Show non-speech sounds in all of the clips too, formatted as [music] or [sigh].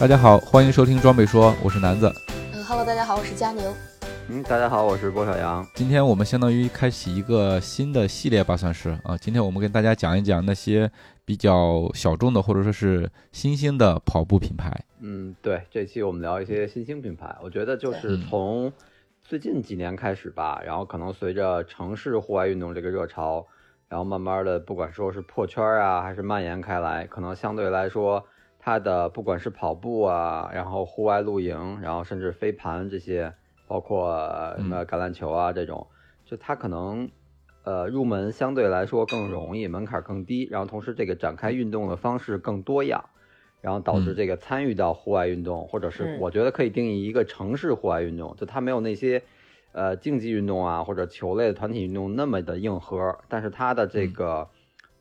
大家好，欢迎收听装备说，我是南子。嗯，Hello，大家好，我是佳宁。嗯，大家好，我是郭小杨。今天我们相当于开启一个新的系列吧，算是啊。今天我们跟大家讲一讲那些比较小众的或者说是新兴的跑步品牌。嗯，对，这期我们聊一些新兴品牌。我觉得就是从最近几年开始吧，然后可能随着城市户外运动这个热潮，然后慢慢的，不管说是破圈啊，还是蔓延开来，可能相对来说。它的不管是跑步啊，然后户外露营，然后甚至飞盘这些，包括什么橄榄球啊这种，就它可能，呃，入门相对来说更容易，门槛更低，然后同时这个展开运动的方式更多样，然后导致这个参与到户外运动，或者是我觉得可以定义一个城市户外运动，就它没有那些，呃，竞技运动啊或者球类的团体运动那么的硬核，但是它的这个。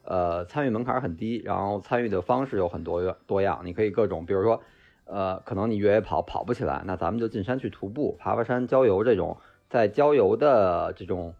呃，参与门槛很低，然后参与的方式有很多多样，你可以各种，比如说，呃，可能你越野跑跑不起来，那咱们就进山去徒步、爬爬山、郊游这种，在郊游的这种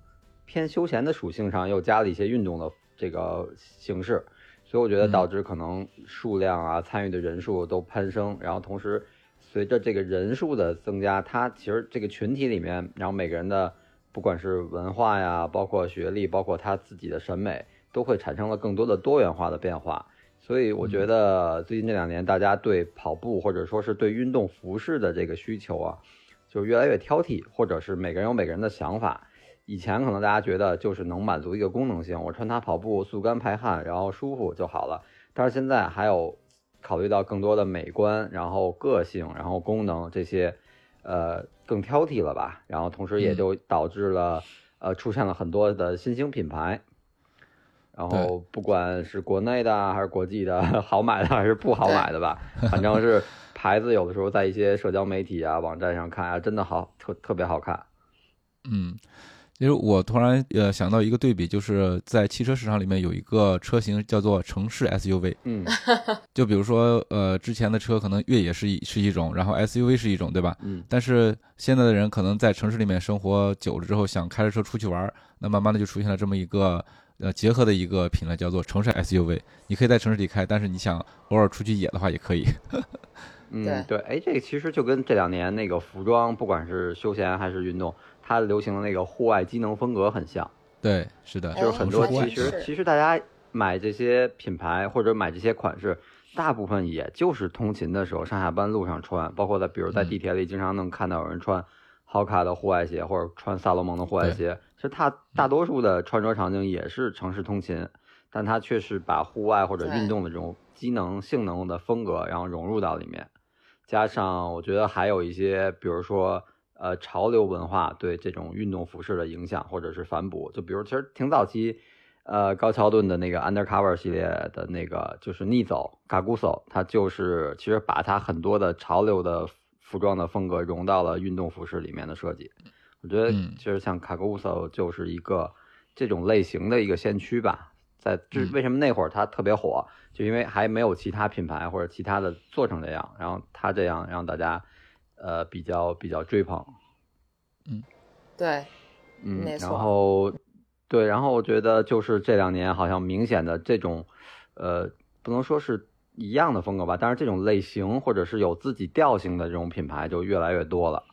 偏休闲的属性上又加了一些运动的这个形式，所以我觉得导致可能数量啊、参与的人数都攀升，然后同时随着这个人数的增加，它其实这个群体里面，然后每个人的不管是文化呀、包括学历、包括他自己的审美。都会产生了更多的多元化的变化，所以我觉得最近这两年大家对跑步或者说是对运动服饰的这个需求啊，就越来越挑剔，或者是每个人有每个人的想法。以前可能大家觉得就是能满足一个功能性，我穿它跑步速干排汗，然后舒服就好了。但是现在还有考虑到更多的美观，然后个性，然后功能这些，呃，更挑剔了吧？然后同时也就导致了呃出现了很多的新兴品牌。然后不管是国内的还是国际的，[laughs] 好买的还是不好买的吧，反正是牌子有的时候在一些社交媒体啊、网站上看啊，真的好特特别好看。嗯，其实我突然呃想到一个对比，就是在汽车市场里面有一个车型叫做城市 SUV。嗯，[laughs] 就比如说呃之前的车可能越野是一是一种，然后 SUV 是一种，对吧？嗯。但是现在的人可能在城市里面生活久了之后，想开着车出去玩，那慢慢的就出现了这么一个。呃，结合的一个品类叫做城市 SUV，你可以在城市里开，但是你想偶尔出去野的话也可以。[laughs] 嗯，对，哎，这个其实就跟这两年那个服装，不管是休闲还是运动，它流行的那个户外机能风格很像。对，是的，就是很多其实其实大家买这些品牌或者买这些款式，大部分也就是通勤的时候上下班路上穿，包括在比如在地铁里经常能看到有人穿。好卡的户外鞋，或者穿萨洛蒙的户外鞋，其实它大多数的穿着场景也是城市通勤，但它却是把户外或者运动的这种机能性能的风格，然后融入到里面。加上我觉得还有一些，比如说呃潮流文化对这种运动服饰的影响，或者是反哺。就比如其实挺早期，呃高桥盾的那个 Undercover 系列的那个就是逆走 u s o 它就是其实把它很多的潮流的。服装的风格融到了运动服饰里面的设计，我觉得其实像卡 a 索就是一个这种类型的一个先驱吧。在这为什么那会儿它特别火，就因为还没有其他品牌或者其他的做成这样，然后它这样让大家呃比较比较追捧。嗯，对，嗯，然后对，然后我觉得就是这两年好像明显的这种呃不能说是。一样的风格吧，但是这种类型或者是有自己调性的这种品牌就越来越多了。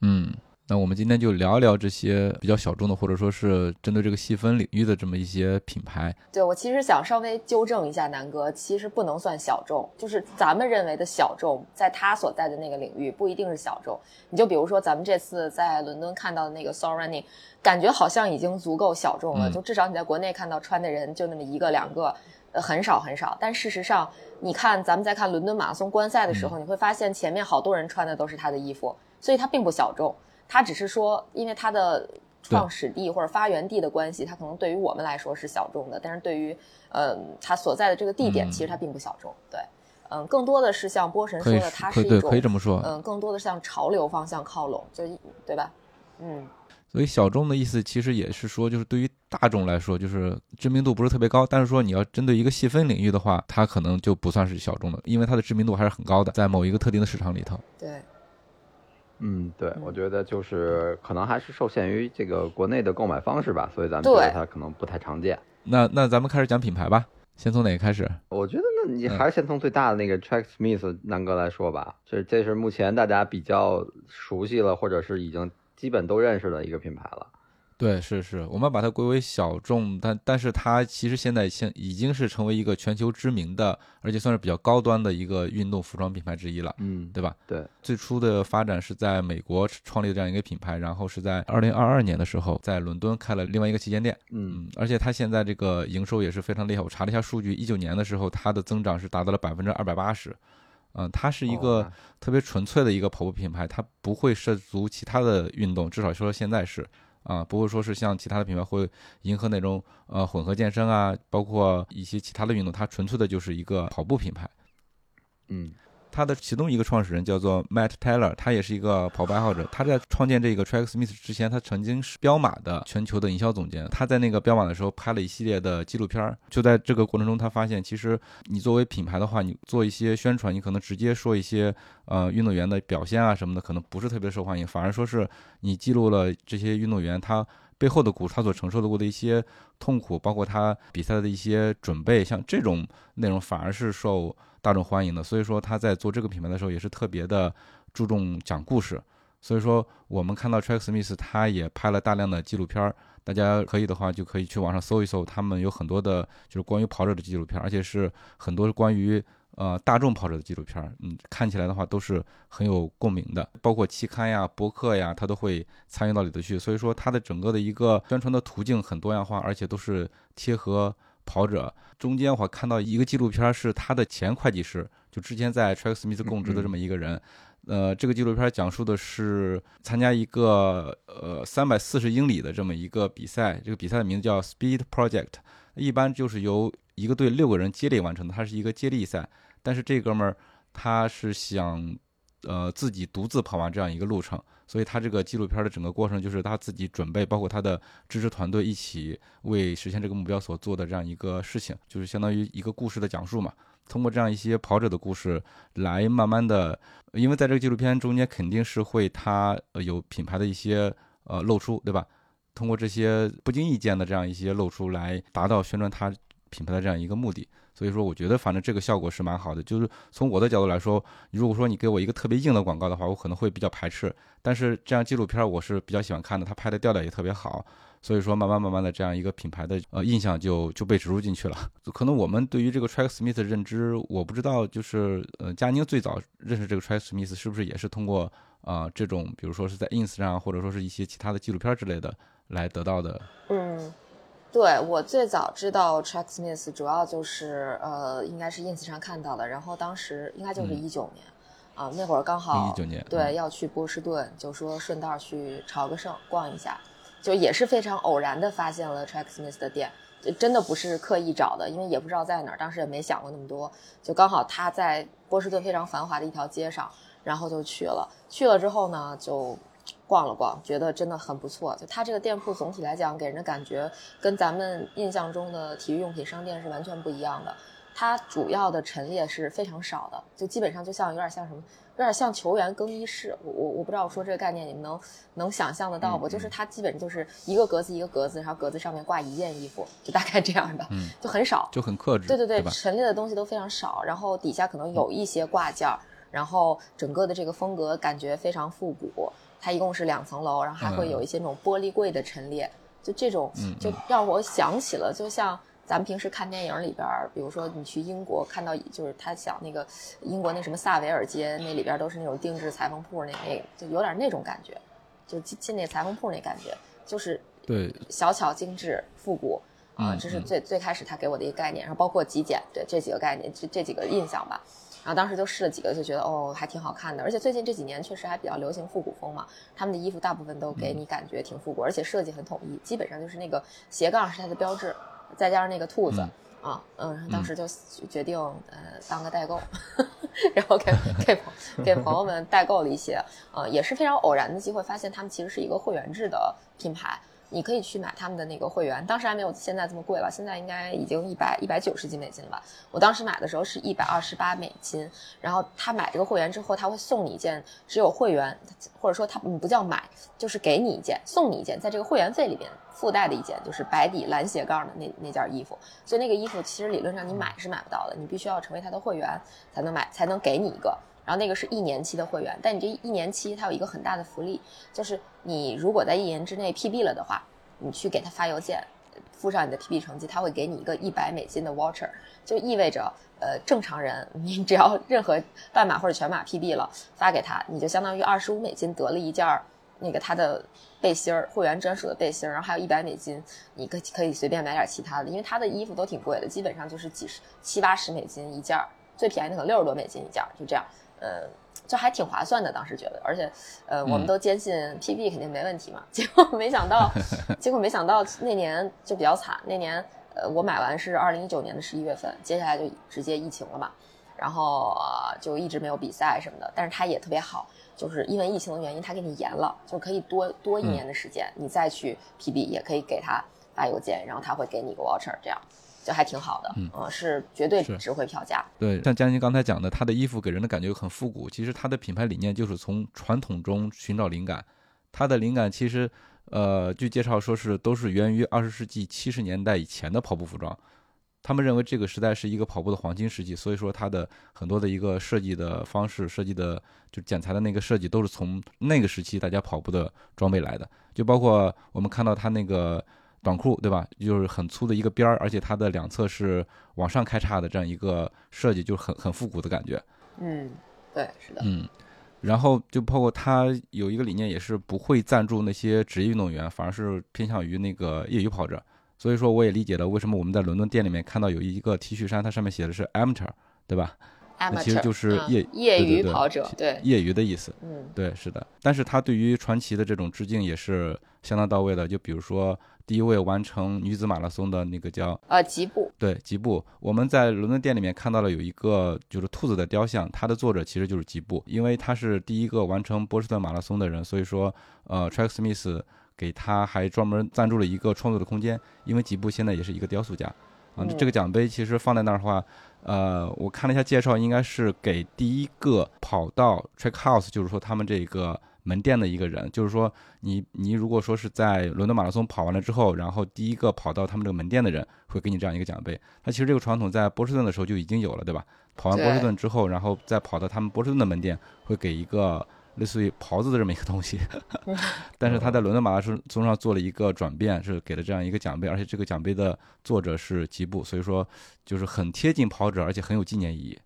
嗯，那我们今天就聊一聊这些比较小众的，或者说是针对这个细分领域的这么一些品牌。对我其实想稍微纠正一下南哥，其实不能算小众，就是咱们认为的小众，在他所在的那个领域不一定是小众。你就比如说咱们这次在伦敦看到的那个 Soul Running，感觉好像已经足够小众了，就至少你在国内看到穿的人就那么一个两个。呃，很少很少，但事实上，你看咱们在看伦敦马拉松观赛的时候，你会发现前面好多人穿的都是他的衣服，所以它并不小众。它只是说，因为它的创始地或者发源地的关系，它可能对于我们来说是小众的，但是对于呃它所在的这个地点，其实它并不小众。对，嗯，更多的是像波神说的，它是一种可以这么说，嗯，更多的向潮流方向靠拢，就对吧？嗯。所以小众的意思其实也是说，就是对于大众来说，就是知名度不是特别高。但是说你要针对一个细分领域的话，它可能就不算是小众的，因为它的知名度还是很高的，在某一个特定的市场里头。对，嗯，对，我觉得就是可能还是受限于这个国内的购买方式吧，所以咱们觉得它可能不太常见。那那咱们开始讲品牌吧，先从哪个开始？我觉得那你还是先从最大的那个 Tracksmith 南哥来说吧，这这是目前大家比较熟悉了，或者是已经。基本都认识的一个品牌了，对，是是，我们把它归为小众，但但是它其实现在现已经是成为一个全球知名的，而且算是比较高端的一个运动服装品牌之一了，嗯，对吧？对，最初的发展是在美国创立的这样一个品牌，然后是在二零二二年的时候在伦敦开了另外一个旗舰店，嗯，而且它现在这个营收也是非常厉害，我查了一下数据，一九年的时候它的增长是达到了百分之二百八十。嗯，它是一个特别纯粹的一个跑步品牌，它不会涉足其他的运动，至少说现在是啊，不会说是像其他的品牌会迎合那种呃混合健身啊，包括一些其他的运动，它纯粹的就是一个跑步品牌。嗯。他的其中一个创始人叫做 Matt Taylor，他也是一个跑步爱好者。他在创建这个 Tracksmith 之前，他曾经是彪马的全球的营销总监。他在那个彪马的时候拍了一系列的纪录片儿。就在这个过程中，他发现其实你作为品牌的话，你做一些宣传，你可能直接说一些呃运动员的表现啊什么的，可能不是特别受欢迎。反而说是你记录了这些运动员他背后的故，他所承受的过的一些痛苦，包括他比赛的一些准备，像这种内容反而是受。大众欢迎的，所以说他在做这个品牌的时候也是特别的注重讲故事。所以说我们看到 Tracksmith 他也拍了大量的纪录片儿，大家可以的话就可以去网上搜一搜，他们有很多的就是关于跑者的纪录片，而且是很多关于呃大众跑者的纪录片。嗯，看起来的话都是很有共鸣的，包括期刊呀、博客呀，他都会参与到里头去。所以说它的整个的一个宣传的途径很多样化，而且都是贴合。跑者中间，我看到一个纪录片，是他的前会计师，就之前在 Tracksmith 供职的这么一个人。呃，这个纪录片讲述的是参加一个呃三百四十英里的这么一个比赛，这个比赛的名字叫 Speed Project，一般就是由一个队六个人接力完成的，它是一个接力赛。但是这哥们儿他是想呃自己独自跑完这样一个路程。所以他这个纪录片的整个过程就是他自己准备，包括他的支持团队一起为实现这个目标所做的这样一个事情，就是相当于一个故事的讲述嘛。通过这样一些跑者的故事来慢慢的，因为在这个纪录片中间肯定是会他有品牌的一些呃露出，对吧？通过这些不经意间的这样一些露出来达到宣传他品牌的这样一个目的。所以说，我觉得反正这个效果是蛮好的。就是从我的角度来说，如果说你给我一个特别硬的广告的话，我可能会比较排斥。但是这样纪录片我是比较喜欢看的，他拍的调调也特别好。所以说，慢慢慢慢的这样一个品牌的呃印象就就被植入进去了。[laughs] 可能我们对于这个 Tracksmith 的认知，我不知道，就是呃，佳宁最早认识这个 Tracksmith 是不是也是通过啊这种，比如说是在 ins 上，或者说是一些其他的纪录片之类的来得到的？嗯。对我最早知道 Tracksmith 主要就是呃，应该是 ins 上看到的，然后当时应该就是一九年，啊，那会儿刚好一九年对要去波士顿，就说顺道去朝个圣逛一下，就也是非常偶然的发现了 Tracksmith 的店，就真的不是刻意找的，因为也不知道在哪儿，当时也没想过那么多，就刚好他在波士顿非常繁华的一条街上，然后就去了，去了之后呢就。逛了逛，觉得真的很不错。就它这个店铺总体来讲，给人的感觉跟咱们印象中的体育用品商店是完全不一样的。它主要的陈列是非常少的，就基本上就像有点像什么，有点像球员更衣室。我我我不知道我说这个概念你们能能想象得到不？就是它基本就是一个格子一个格子，然后格子上面挂一件衣服，就大概这样的，就很少，就很克制。对对对，陈列的东西都非常少，然后底下可能有一些挂件，然后整个的这个风格感觉非常复古。它一共是两层楼，然后还会有一些那种玻璃柜的陈列，就这种，就让我想起了，就像咱们平时看电影里边，比如说你去英国看到，就是他讲那个英国那什么萨维尔街，那里边都是那种定制裁缝铺，那那就有点那种感觉，就进进那裁缝铺那感觉，就是对。小巧精致复古啊，这是最最开始他给我的一个概念，然后包括极简，对这几个概念，这这几个印象吧。然后当时就试了几个，就觉得哦还挺好看的，而且最近这几年确实还比较流行复古风嘛，他们的衣服大部分都给你感觉挺复古，而且设计很统一，基本上就是那个斜杠是它的标志，再加上那个兔子。啊，嗯，然后当时就决定，呃，当个代购，[laughs] 然后给 [laughs] 给朋给朋友们代购了一些，呃，也是非常偶然的机会，发现他们其实是一个会员制的品牌。你可以去买他们的那个会员，当时还没有现在这么贵了，现在应该已经一百一百九十几美金了吧？我当时买的时候是一百二十八美金，然后他买这个会员之后，他会送你一件只有会员，或者说他不叫买，就是给你一件，送你一件，在这个会员费里边附带的一件，就是白底蓝斜杠的那那件衣服。所以那个衣服其实理论上你买是买不到的，你必须要成为他的会员才能买，才能给你一个。然后那个是一年期的会员，但你这一年期它有一个很大的福利，就是你如果在一年之内 PB 了的话，你去给他发邮件，附上你的 PB 成绩，他会给你一个一百美金的 voucher，就意味着呃正常人你只要任何半码或者全码 PB 了，发给他，你就相当于二十五美金得了一件那个他的背心儿，会员专属的背心儿，然后还有一百美金，你可可以随便买点其他的，因为他的衣服都挺贵的，基本上就是几十七八十美金一件儿，最便宜的可能六十多美金一件儿，就这样。呃，就还挺划算的，当时觉得，而且，呃，我们都坚信 PB 肯定没问题嘛。[laughs] 结果没想到，[laughs] 结果没想到那年就比较惨。那年，呃，我买完是二零一九年的十一月份，接下来就直接疫情了嘛，然后就一直没有比赛什么的。但是他也特别好，就是因为疫情的原因，他给你延了，就可以多多一年的时间，你再去 PB 也可以给他发邮件，然后他会给你一个 voucher 这样。就还挺好的，嗯，是绝对值回票价。对，像江宁刚才讲的，他的衣服给人的感觉很复古。其实他的品牌理念就是从传统中寻找灵感。他的灵感其实，呃，据介绍说是都是源于二十世纪七十年代以前的跑步服装。他们认为这个时代是一个跑步的黄金时期，所以说他的很多的一个设计的方式、设计的就剪裁的那个设计都是从那个时期大家跑步的装备来的。就包括我们看到他那个。短裤对吧？就是很粗的一个边儿，而且它的两侧是往上开叉的这样一个设计，就很很复古的感觉。嗯，对，是的。嗯，然后就包括他有一个理念，也是不会赞助那些职业运动员，反而是偏向于那个业余跑者。所以说，我也理解了为什么我们在伦敦店里面看到有一个 T 恤衫，它上面写的是 amateur，对吧？其实就是业业余跑者，对业余的意思。嗯，对，是的。但是他对于传奇的这种致敬也是相当到位的，就比如说。第一位完成女子马拉松的那个叫呃吉布，对吉布，我们在伦敦店里面看到了有一个就是兔子的雕像，它的作者其实就是吉布，因为他是第一个完成波士顿马拉松的人，所以说呃 Track Smith 给他还专门赞助了一个创作的空间，因为吉布现在也是一个雕塑家，啊这个奖杯其实放在那儿的话，呃我看了一下介绍，应该是给第一个跑到 Track House，就是说他们这个。门店的一个人，就是说，你你如果说是在伦敦马拉松跑完了之后，然后第一个跑到他们这个门店的人，会给你这样一个奖杯。那其实这个传统在波士顿的时候就已经有了，对吧？跑完波士顿之后，然后再跑到他们波士顿的门店，会给一个类似于袍子的这么一个东西。[laughs] 但是他在伦敦马拉松上做了一个转变，是给了这样一个奖杯，而且这个奖杯的作者是吉布，所以说就是很贴近跑者，而且很有纪念意义。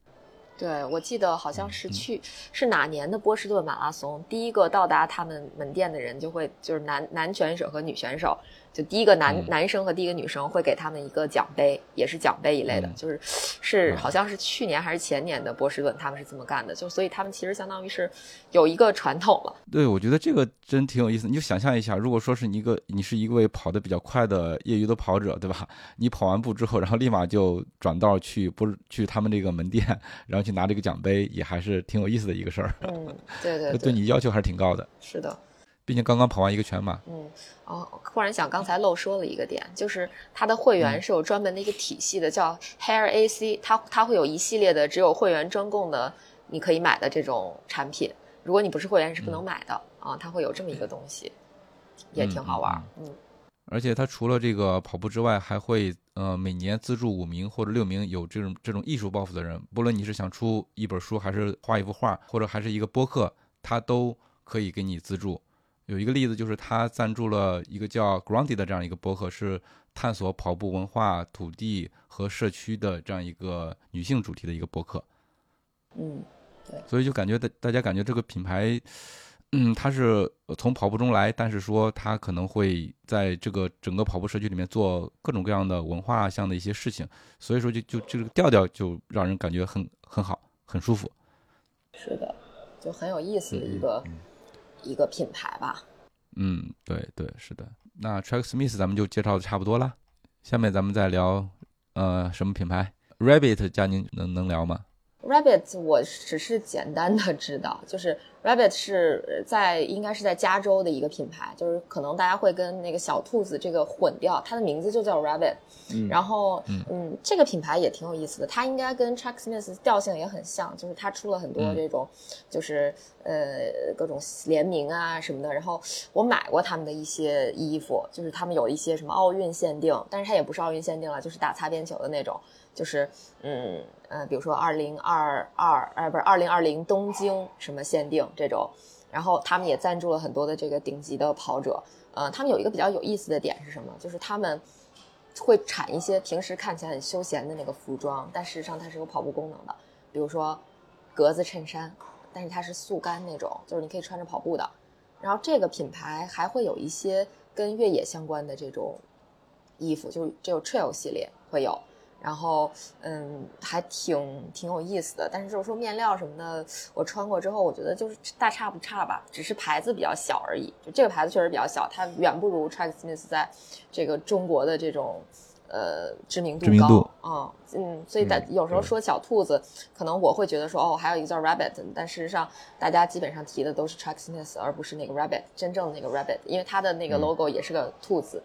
对，我记得好像是去是哪年的波士顿马拉松，第一个到达他们门店的人就会就是男男选手和女选手。就第一个男男生和第一个女生会给他们一个奖杯，也是奖杯一类的，就是是好像是去年还是前年的波士顿，他们是这么干的，就所以他们其实相当于是有一个传统了。对，我觉得这个真挺有意思。你就想象一下，如果说是你一个你是一位跑得比较快的业余的跑者，对吧？你跑完步之后，然后立马就转道去不是去他们这个门店，然后去拿这个奖杯，也还是挺有意思的一个事儿。嗯，对 [laughs] 对对，对你要求还是挺高的。是的。毕竟刚刚跑完一个全马。嗯，哦，忽然想刚才漏说了一个点，就是他的会员是有专门的一个体系的，叫 Hair AC，它它会有一系列的只有会员专供的，你可以买的这种产品。如果你不是会员是不能买的啊，它会有这么一个东西，也挺好玩。嗯，而且它除了这个跑步之外，还会呃每年资助五名或者六名有这种这种艺术抱负的人，不论你是想出一本书，还是画一幅画，或者还是一个播客，它都可以给你资助。有一个例子，就是他赞助了一个叫 Grounded 的这样一个博客，是探索跑步文化、土地和社区的这样一个女性主题的一个博客。嗯，对。所以就感觉大大家感觉这个品牌，嗯，它是从跑步中来，但是说它可能会在这个整个跑步社区里面做各种各样的文化上的一些事情，所以说就就这个调调就让人感觉很很好。很舒服。是的，就很有意思的一个一个品牌吧。嗯，对对，是的。那 Tracksmith 咱们就介绍的差不多了，下面咱们再聊，呃，什么品牌？Rabbit，佳宁能能聊吗？Rabbit，我只是简单的知道，就是 Rabbit 是在应该是在加州的一个品牌，就是可能大家会跟那个小兔子这个混掉，它的名字就叫 Rabbit。嗯，然后嗯，这个品牌也挺有意思的，它应该跟 Chuck Smith 调性也很像，就是它出了很多这种，就是呃各种联名啊什么的。然后我买过他们的一些衣服，就是他们有一些什么奥运限定，但是它也不是奥运限定了，就是打擦边球的那种。就是嗯呃，比如说二零二二，呃不是二零二零东京什么限定这种，然后他们也赞助了很多的这个顶级的跑者，呃，他们有一个比较有意思的点是什么？就是他们会产一些平时看起来很休闲的那个服装，但事实上它是有跑步功能的，比如说格子衬衫，但是它是速干那种，就是你可以穿着跑步的。然后这个品牌还会有一些跟越野相关的这种衣服，就是这种 trail 系列会有。然后，嗯，还挺挺有意思的。但是就是说面料什么的，我穿过之后，我觉得就是大差不差吧，只是牌子比较小而已。就这个牌子确实比较小，它远不如 Tracksmith 在这个中国的这种。呃，知名度高，嗯嗯，所以大有时候说小兔子，可能我会觉得说，哦，还有一个叫 Rabbit，但事实上大家基本上提的都是 Tracksmith，而不是那个 Rabbit，真正的那个 Rabbit，因为它的那个 logo 也是个兔子。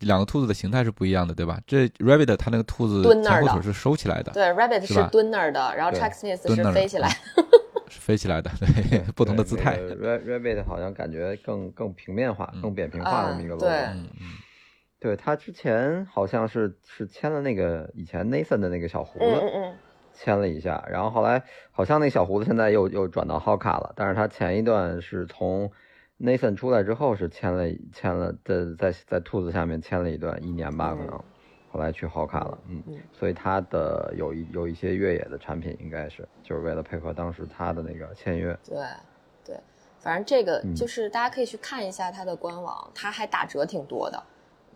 两个兔子的形态是不一样的，对吧？这 Rabbit 它那个兔子前后腿是收起来的，对，Rabbit 是蹲那儿的，然后 Tracksmith 是飞起来，[laughs] 是飞起来的，对，不同的姿态。Rabbit 好像感觉更更平面化、更扁平化的一个 logo，嗯嗯。对他之前好像是是签了那个以前 Nathan 的那个小胡子，签了一下，然后后来好像那小胡子现在又又转到 Hoka 了，但是他前一段是从 Nathan 出来之后是签了签了在在在兔子下面签了一段一年吧可能，后来去 Hoka 了，嗯，所以他的有一有一些越野的产品应该是就是为了配合当时他的那个签约，对对，反正这个就是大家可以去看一下他的官网，他还打折挺多的。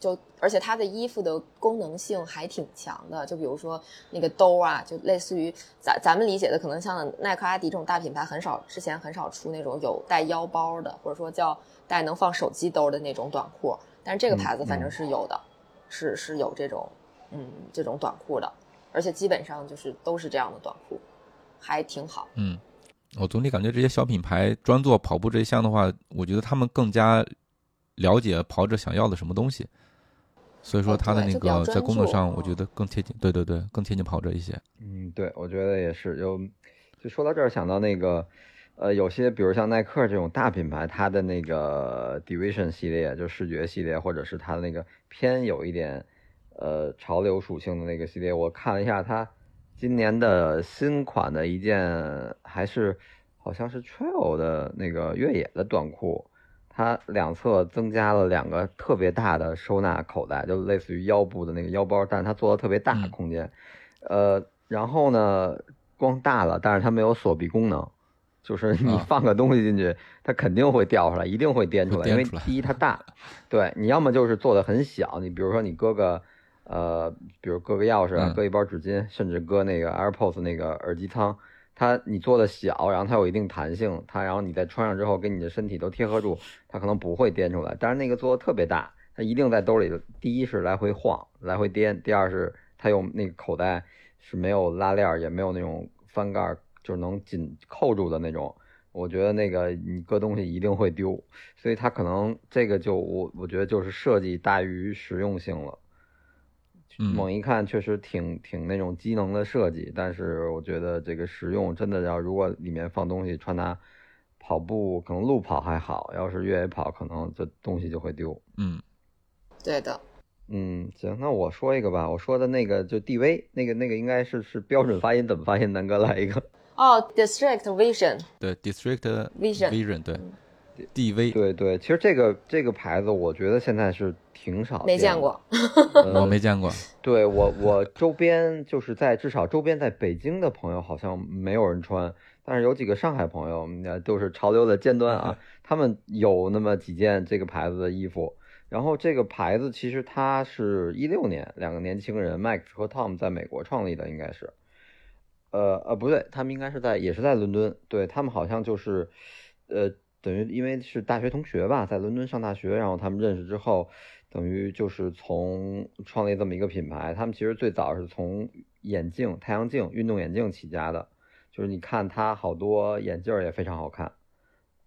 就而且它的衣服的功能性还挺强的，就比如说那个兜啊，就类似于咱咱们理解的，可能像耐克、阿迪这种大品牌很少，之前很少出那种有带腰包的，或者说叫带能放手机兜的那种短裤。但是这个牌子反正是有的，是是有这种嗯这种短裤的，而且基本上就是都是这样的短裤，还挺好。嗯，我总体感觉这些小品牌专做跑步这一项的话，我觉得他们更加了解跑者想要的什么东西。所以说它的那个在功能上，我觉得更贴近，对对对，更贴近跑者一些。嗯，对，我觉得也是。就就说到这儿，想到那个，呃，有些比如像耐克这种大品牌，它的那个 Division 系列，就视觉系列，或者是它的那个偏有一点呃潮流属性的那个系列，我看了一下，它今年的新款的一件还是好像是 Trail 的那个越野的短裤。它两侧增加了两个特别大的收纳口袋，就类似于腰部的那个腰包，但是它做的特别大空间。呃，然后呢，光大了，但是它没有锁闭功能，就是你放个东西进去，它肯定会掉出来，一定会颠出来，因为第一它大，对你要么就是做的很小，你比如说你搁个呃，比如搁个钥匙，搁一包纸巾，甚至搁那个 AirPods 那个耳机仓。它你做的小，然后它有一定弹性，它然后你再穿上之后跟你的身体都贴合住，它可能不会颠出来。但是那个做的特别大，它一定在兜里。第一是来回晃，来回颠；第二是它有那个口袋是没有拉链，也没有那种翻盖，就是能紧扣住的那种。我觉得那个你搁东西一定会丢，所以它可能这个就我我觉得就是设计大于实用性了。猛一看确实挺挺那种机能的设计，但是我觉得这个实用真的要如果里面放东西穿搭跑步，可能路跑还好，要是越野跑可能这东西就会丢。嗯，对的。嗯，行，那我说一个吧，我说的那个就 DV 那个那个应该是是标准发音，怎么发音？南哥来一个。哦，District Vision。对，District Vision。Vision 对。DV 对对，其实这个这个牌子，我觉得现在是挺少没见过，我没见过。对我我周边就是在至少周边在北京的朋友好像没有人穿，但是有几个上海朋友，都是潮流的尖端啊，[laughs] 他们有那么几件这个牌子的衣服。然后这个牌子其实它是一六年两个年轻人 Max 和 Tom 在美国创立的，应该是。呃呃，不对，他们应该是在也是在伦敦，对他们好像就是，呃，等于因为是大学同学吧，在伦敦上大学，然后他们认识之后，等于就是从创立这么一个品牌。他们其实最早是从眼镜、太阳镜、运动眼镜起家的，就是你看它好多眼镜儿也非常好看，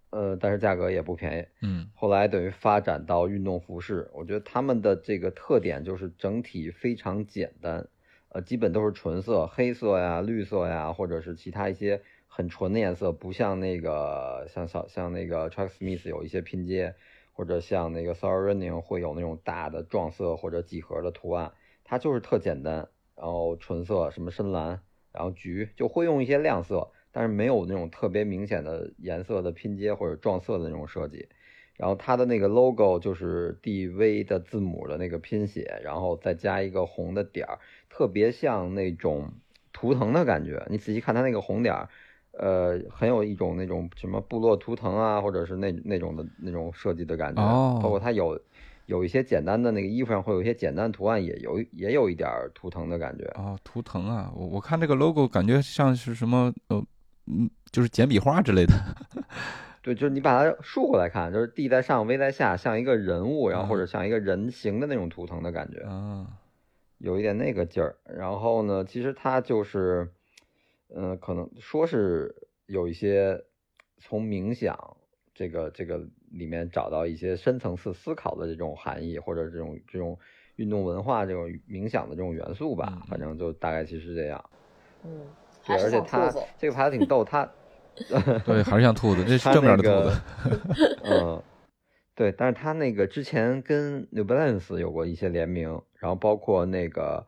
呃，但是价格也不便宜。嗯后来等于发展到运动服饰，我觉得他们的这个特点就是整体非常简单，呃，基本都是纯色，黑色呀、绿色呀，或者是其他一些很纯的颜色，不像那个像像像那个 Track Smith 有一些拼接，或者像那个 s o r Running 会有那种大的撞色或者几何的图案，它就是特简单，然后纯色，什么深蓝，然后橘，就会用一些亮色，但是没有那种特别明显的颜色的拼接或者撞色的那种设计。然后它的那个 logo 就是 DV 的字母的那个拼写，然后再加一个红的点儿，特别像那种图腾的感觉。你仔细看它那个红点儿，呃，很有一种那种什么部落图腾啊，或者是那那种的那种设计的感觉。哦包括它有有一些简单的那个衣服上会有一些简单图案，也有也有一点图腾的感觉。哦，图腾啊，我我看这个 logo 感觉像是什么呃嗯，就是简笔画之类的。[laughs] 对，就是你把它竖过来看，就是 D 在上，V 在下，像一个人物，然后或者像一个人形的那种图腾的感觉。啊，有一点那个劲儿。然后呢，其实它就是，嗯、可能说是有一些从冥想这个这个里面找到一些深层次思考的这种含义，或者这种这种运动文化这种冥想的这种元素吧。嗯反正就大概其实这样。嗯，对，而且它像兔子。这个牌子挺逗，他对，还是像兔子，这是正面的那兔个子。嗯，对，但是他那个之前跟 New Balance 有过一些联名，然后包括那个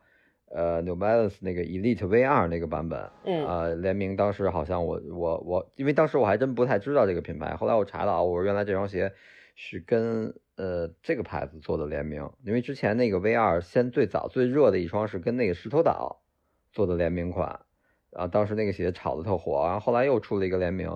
呃 New Balance 那个 Elite V 二那个版本，嗯呃联名当时好像我我我，因为当时我还真不太知道这个品牌，后来我查到，我说原来这双鞋是跟呃这个牌子做的联名，因为之前那个 V 二先最早最热的一双是跟那个石头岛做的联名款，啊当时那个鞋炒的特火，然后后来又出了一个联名，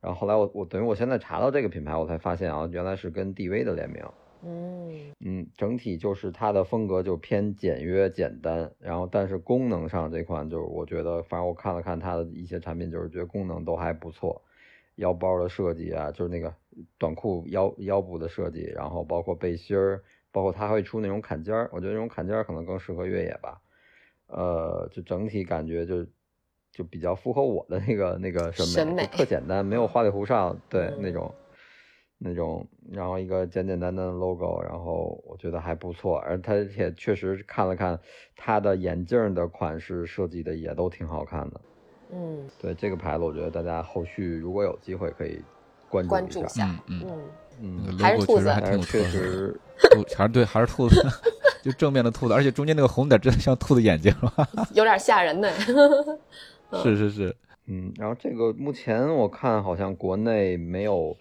然后后来我我等于我现在查到这个品牌，我才发现啊，原来是跟 DV 的联名。嗯嗯，整体就是它的风格就偏简约简单，然后但是功能上这款就是我觉得，反正我看了看它的一些产品，就是觉得功能都还不错，腰包的设计啊，就是那个短裤腰腰部的设计，然后包括背心儿，包括它会出那种坎肩儿，我觉得那种坎肩儿可能更适合越野吧，呃，就整体感觉就就比较符合我的那个那个审美，审美就特简单，没有花里胡哨，对、嗯那种。那种，然后一个简简单单的 logo，然后我觉得还不错，而它也确实看了看它的眼镜的款式设计的也都挺好看的。嗯对这个牌子，我觉得大家后续如果有机会可以关注一下。关注下嗯嗯，还是 logo 兔子确实还挺确。实，兔还是对，还是兔子，[laughs] 就正面的兔子，而且中间那个红点真的像兔子眼睛，[laughs] 有点吓人呢。是是是，嗯，然后这个目前我看好像国内没有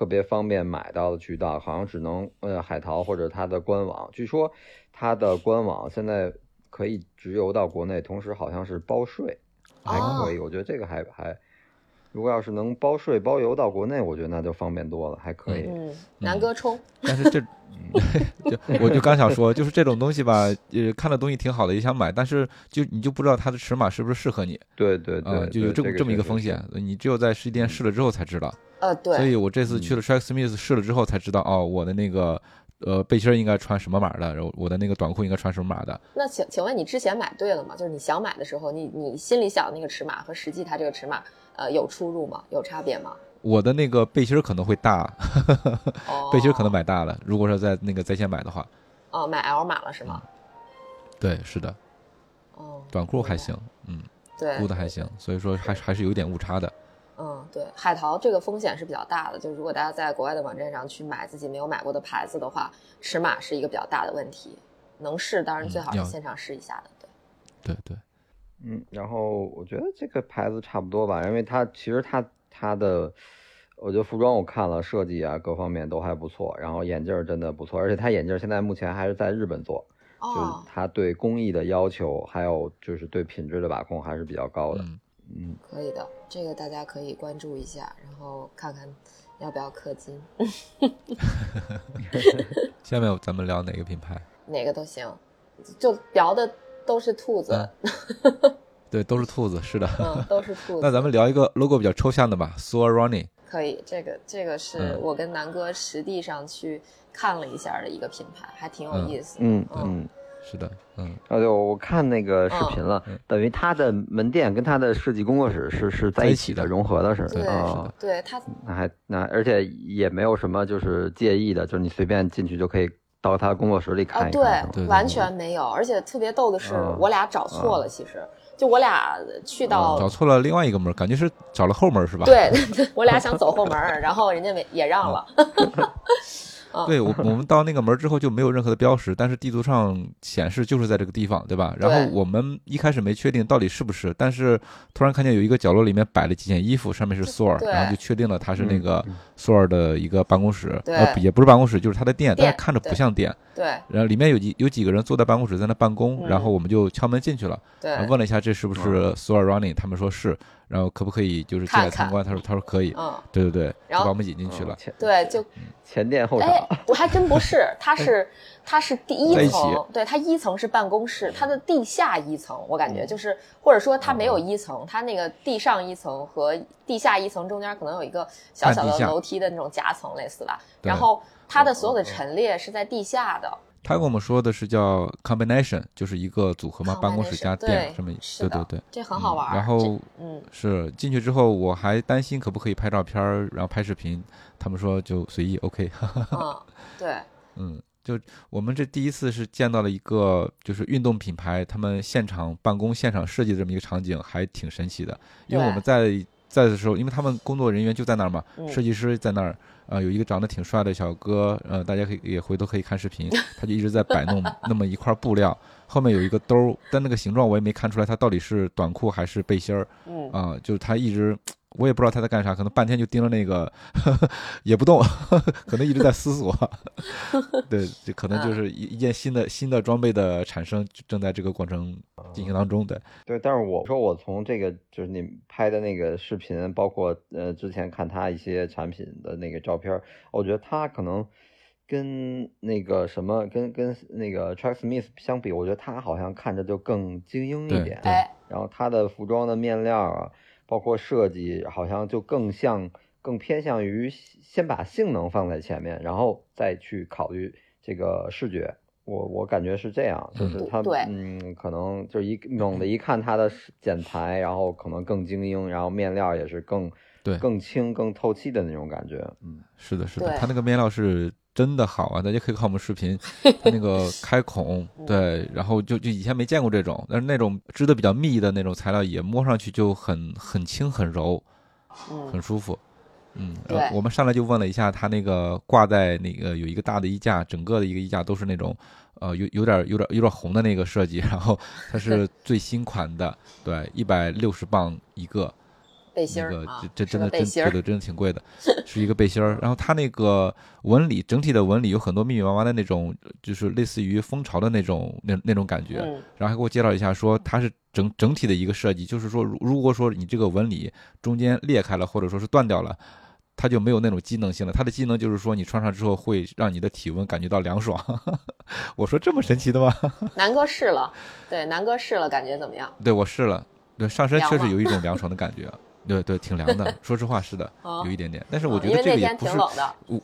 特别方便买到的渠道，好像只能呃海淘或者它的官网。据说它的官网现在可以直邮到国内，同时好像是包税，还可以。我觉得这个还还，如果要是能包税包邮到国内，我觉得那就方便多了，还可以。嗯，南哥冲，但是这，[laughs] 就我就刚想说，就是这种东西吧，呃，看的东西挺好的，也想买，但是就你就不知道它的尺码是不是适合你对对啊、对，就有这么这么一个风。险，你只有在实体店试了之后才知道。呃，所，以我这次去了 Track Smith 试了之后才知道，哦，我的那个呃背心儿应该穿什么码的，然后我的那个短裤应该穿什么码的。那请请问你之前买对了吗？就是你想买的时候，你你心里想的那个尺码和实际它这个尺码，呃，有出入吗？有差别吗？我的那个背心儿可能会大，哦，[laughs] 背心儿可能买大了。如果说在那个在线买的话，哦，买 L 码了是吗？对，是的，哦，短裤还行，嗯，对，裤的还行，所以说还是还是有点误差的。嗯，对，海淘这个风险是比较大的，就是如果大家在国外的网站上去买自己没有买过的牌子的话，尺码是一个比较大的问题。能试当然最好是现场试一下的，对。对对，嗯，然后我觉得这个牌子差不多吧，因为它其实它它的，我觉得服装我看了设计啊各方面都还不错，然后眼镜儿真的不错，而且它眼镜儿现在目前还是在日本做，就是哦，它对工艺的要求还有就是对品质的把控还是比较高的。嗯，嗯，可以的，这个大家可以关注一下，然后看看要不要氪金，[laughs] 下面咱们聊哪个品牌？哪个都行，就聊的都是兔子。嗯 [laughs] 对，都是兔子，是的。嗯，都是兔子。那咱们聊一个 logo 比较抽象的吧，Soar Running。可以，这个这个是我跟南哥实地上去看了一下的一个品牌，还挺有意思。嗯嗯。是的，嗯，啊，对，我看那个视频了，等于他的门店跟他的设计工作室是是在一起的，融合的是，对，对他那还那而且也没有什么就是介意的，就是你随便进去就可以到他的工作室里看一看，对，完全没有，而且特别逗的是，我俩找错了，其实就我俩去到找错了另外一个门，感觉是找了后门是吧？对，[laughs] 我俩想走后门，然后人家没也让了。[laughs] 对我，我们到那个门之后就没有任何的标识，但是地图上显示就是在这个地方，对吧？然后我们一开始没确定到底是不是，但是突然看见有一个角落里面摆了几件衣服，上面是 Soar，然后就确定了他是那个 Soar 的一个办公室，呃，也不是办公室，就是他的店，但是看着不像店。对。然后里面有几有几个人坐在办公室在那办公，然后我们就敲门进去了，问了一下这是不是 Soar Running，他们说是。然后可不可以就是进来参观？他说他说可以，嗯，对对对，然后把我们引进去了。对，就前店后厂。哎，我还真不是，他是 [laughs] 他是第一层，对他一层是办公室，他的地下一层我感觉就是，或者说他没有一层，他那个地上一层和地下一层中间可能有一个小小的楼梯的那种夹层类似吧。然后他的所有的陈列是在地下的。他跟我们说的是叫 combination，就是一个组合嘛，办公室加店这么，对对对，这很好玩。然后，嗯，是进去之后我还担心可不可以拍照片，然后拍视频，他们说就随意，OK。[laughs] 嗯，对，嗯，就我们这第一次是见到了一个就是运动品牌，他们现场办公、现场设计的这么一个场景，还挺神奇的。因为我们在在的时候，因为他们工作人员就在那儿嘛，设计师在那儿。啊，有一个长得挺帅的小哥，呃，大家可以也回头可以看视频，[laughs] 他就一直在摆弄那么一块布料，后面有一个兜，但那个形状我也没看出来，它到底是短裤还是背心儿，嗯，啊，就是他一直。我也不知道他在干啥，可能半天就盯着那个，[laughs] 也不动，[laughs] 可能一直在思索。[laughs] 对，这可能就是一一件新的新的装备的产生，正在这个过程进行当中。对，对。但是我说，我从这个就是你拍的那个视频，包括呃之前看他一些产品的那个照片，我觉得他可能跟那个什么，跟跟那个 Track Smith 相比，我觉得他好像看着就更精英一点。对然后他的服装的面料啊。包括设计好像就更像，更偏向于先把性能放在前面，然后再去考虑这个视觉。我我感觉是这样，就是他嗯，可能就是一猛的一看它的剪裁，然后可能更精英，然后面料也是更对更轻、更透气的那种感觉。嗯，是的，是的，它那个面料是。真的好啊！大家可以看我们视频，[laughs] 那个开孔，对，然后就就以前没见过这种，但是那种织的比较密的那种材料，也摸上去就很很轻很柔，很舒服。嗯，我们上来就问了一下，他那个挂在那个有一个大的衣架，整个的一个衣架都是那种，呃，有有点有点有点红的那个设计，然后它是最新款的，对，一百六十磅一个。背心儿啊，这这真的真对对，真的挺贵的，是一个背心儿。然后它那个纹理，整体的纹理有很多密密麻麻的那种，就是类似于蜂巢的那种那那种感觉。然后还给我介绍一下，说它是整整体的一个设计，就是说，如果说你这个纹理中间裂开了，或者说是断掉了，它就没有那种机能性了。它的机能就是说，你穿上之后会让你的体温感觉到凉爽。[laughs] 我说这么神奇的吗？[laughs] 南哥试了，对，南哥试了，感觉怎么样？对我试了，对上身确实有一种凉爽的感觉。对对，挺凉的。说实话，是的，[laughs] 有一点点。但是我觉得这个也不是，我，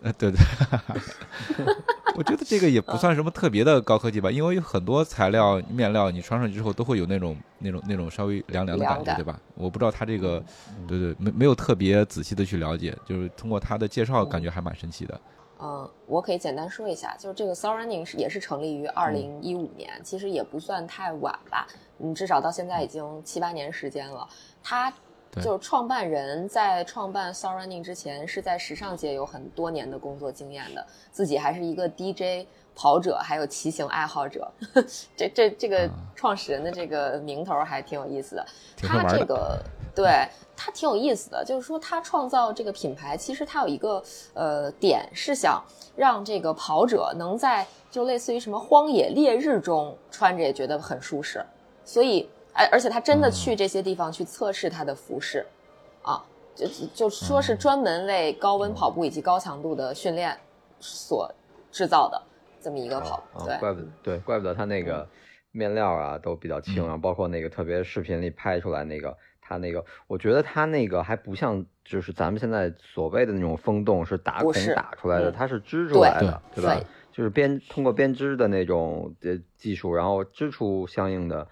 呃，对对，[laughs] 我觉得这个也不算什么特别的高科技吧，因为有很多材料面料，你穿上去之后都会有那种那种那种稍微凉凉的感觉，对吧？我不知道他这个，对对，没没有特别仔细的去了解，就是通过他的介绍，感觉还蛮神奇的。嗯，我可以简单说一下，就是这个 s o Running 是也是成立于二零一五年，其实也不算太晚吧，嗯，至少到现在已经七八年时间了。他就是创办人在创办 s o Running 之前，是在时尚界有很多年的工作经验的，自己还是一个 DJ 跑者，还有骑行爱好者。[laughs] 这这这个创始人的这个名头还挺有意思的，他这个。对他挺有意思的，就是说他创造这个品牌，其实他有一个呃点是想让这个跑者能在就类似于什么荒野烈日中穿着也觉得很舒适，所以而而且他真的去这些地方去测试他的服饰，啊，就就说是专门为高温跑步以及高强度的训练所制造的这么一个跑，对，怪不得对，怪不得他那个。面料啊都比较轻，嗯然后包括那个特别视频里拍出来那个，他那个，我觉得他那个还不像就是咱们现在所谓的那种风洞是打孔打出来的，嗯它是织出来的，对吧？就是编通过编织的那种呃技术，然后织出相应的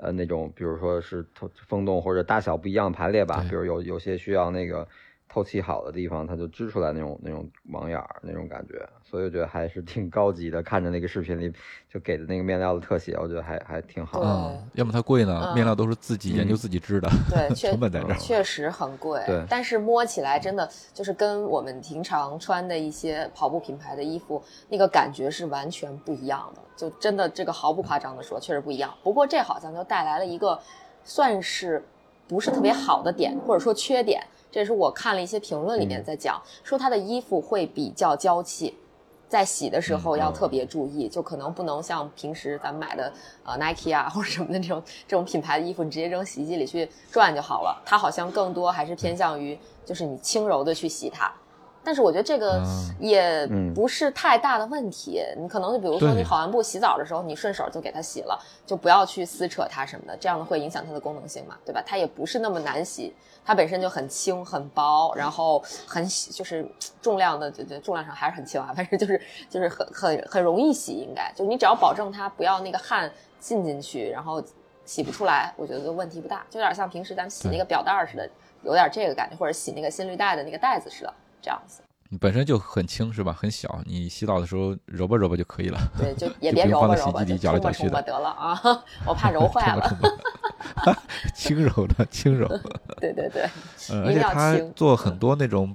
呃那种，比如说是风洞或者大小不一样的排列吧，比如有有些需要那个透气好的地方，它就织出来那种那种网眼儿那种感觉，所以我觉得还是挺高级的。看着那个视频里就给的那个面料的特写，我觉得还还挺好的。嗯，要么它贵呢，嗯面料都是自己研究嗯自己织的，对，[laughs] 确成本在这儿。确实很贵，对但是摸起来真的就是跟我们平常穿的一些跑步品牌的衣服那个感觉是完全不一样的，就真的这个毫不夸张的说，确实不一样。不过这好像就带来了一个算是不是特别好的点，或者说缺点。这是我看了一些评论里面嗯在讲，说它的衣服会比较娇气。在洗的时候嗯要特别注意，就可能不能像平时咱们买的呃 Nike 啊或者什么的这种这种品牌的衣服，你直接扔洗衣机里去转就好了。它好像更多还是偏向于就是你轻柔的去洗它。但是我觉得这个嗯也嗯。不是太大的问题，你可能就比如说你跑完步洗澡的时候，你顺手就给它洗了，就不要去撕扯它什么的，这样的会影响它的功能性嘛，对吧？它也不是那么难洗，它本身就很轻很薄，然后很就是重量的，就就重量上还是很轻啊，[laughs] 反正就是就是很很很容易洗，应该。就你只要保证它不要那个汗进进去，然后洗不出来，我觉得问题不大，就有点像平时咱们洗那个表带儿似的，有点这个感觉，或者洗那个心率带的那个带子似的。这样子，你本身就很轻是吧？很小，你洗澡的时候揉吧揉吧就可以了。对，就 [laughs] 也别放在揉吧揉吧，就洗衣机里搅来冲吧搅去的冲吧得了啊！[laughs] 我怕揉坏了。轻柔的轻柔，[laughs] 对对对，而且他做很多那种，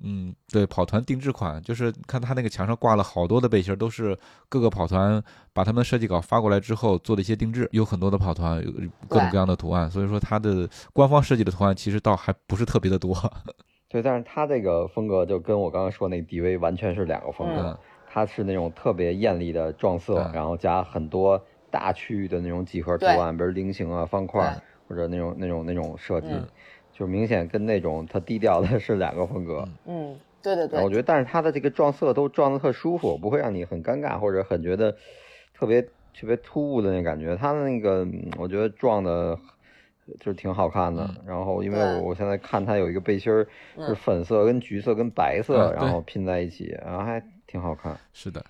嗯，对，跑团定制款，就是看他那个墙上挂了好多的背心儿，都是各个跑团把他们的设计稿发过来之后做的一些定制，有很多的跑团有各种各样的图案，所以说它的官方设计的图案其实倒还不是特别的多。对，但是它这个风格就跟我刚刚说那个 DV 完全是两个风格，嗯它是那种特别艳丽的撞色，嗯然后加很多大区域的那种几何图案，比如菱形啊、方块对或者那种那种那种设计，嗯就明显跟那种它低调的 [laughs] 是两个风格。嗯，对对对我，觉得，但是它的这个撞色都撞得特舒服，不会让你很尴尬或者很觉得特别特别突兀的那感觉。它的那个，嗯我觉得撞的就是挺好看的。嗯。然后，因为我我现在看它有一个背心儿是嗯粉色跟橘色跟白色，然后拼在一起，然后还挺好看。是的，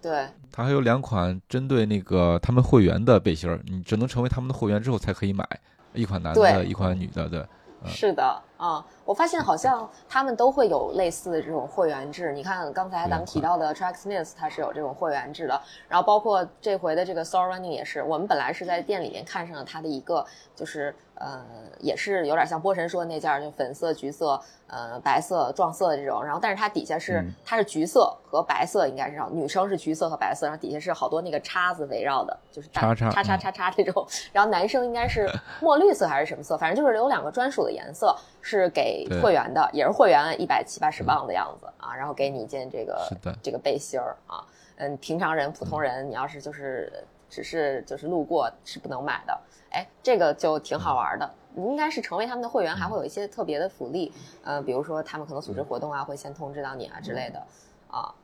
对。它还有两款针对那个他们会员的背心儿，你只能成为他们的会员之后才可以买，一款男的，一款女的，对。嗯是的啊、我发现好像他们都会有类似的这种会员制。你看刚才咱们提到的 Tracksmith，它是有这种会员制的，然后包括这回的这个 Soul Running 也是，我们本来是在店里面看上了它的一个，就是呃，也是有点像波神说的那件儿，就粉色、橘色、呃白色撞色的这种，然后但是它底下是、嗯。它是橘色和白色，应该是让女生是橘色和白色，然后底下是好多那个叉子围绕的，就是大叉叉叉叉叉这种，然后男生应该是墨绿色还是什么色，反正就是有两个专属的颜色是给对。会员的，也是会员一百七八十磅的样子啊，然后给你一件这个这个背心儿啊，嗯，平常人普通人你要是就是只是就是路过是不能买的，哎，这个就挺好玩的。你应该是成为他们的会员，还会有一些特别的福利，呃，比如说他们可能组织活动啊，会先通知到你啊之类的，啊，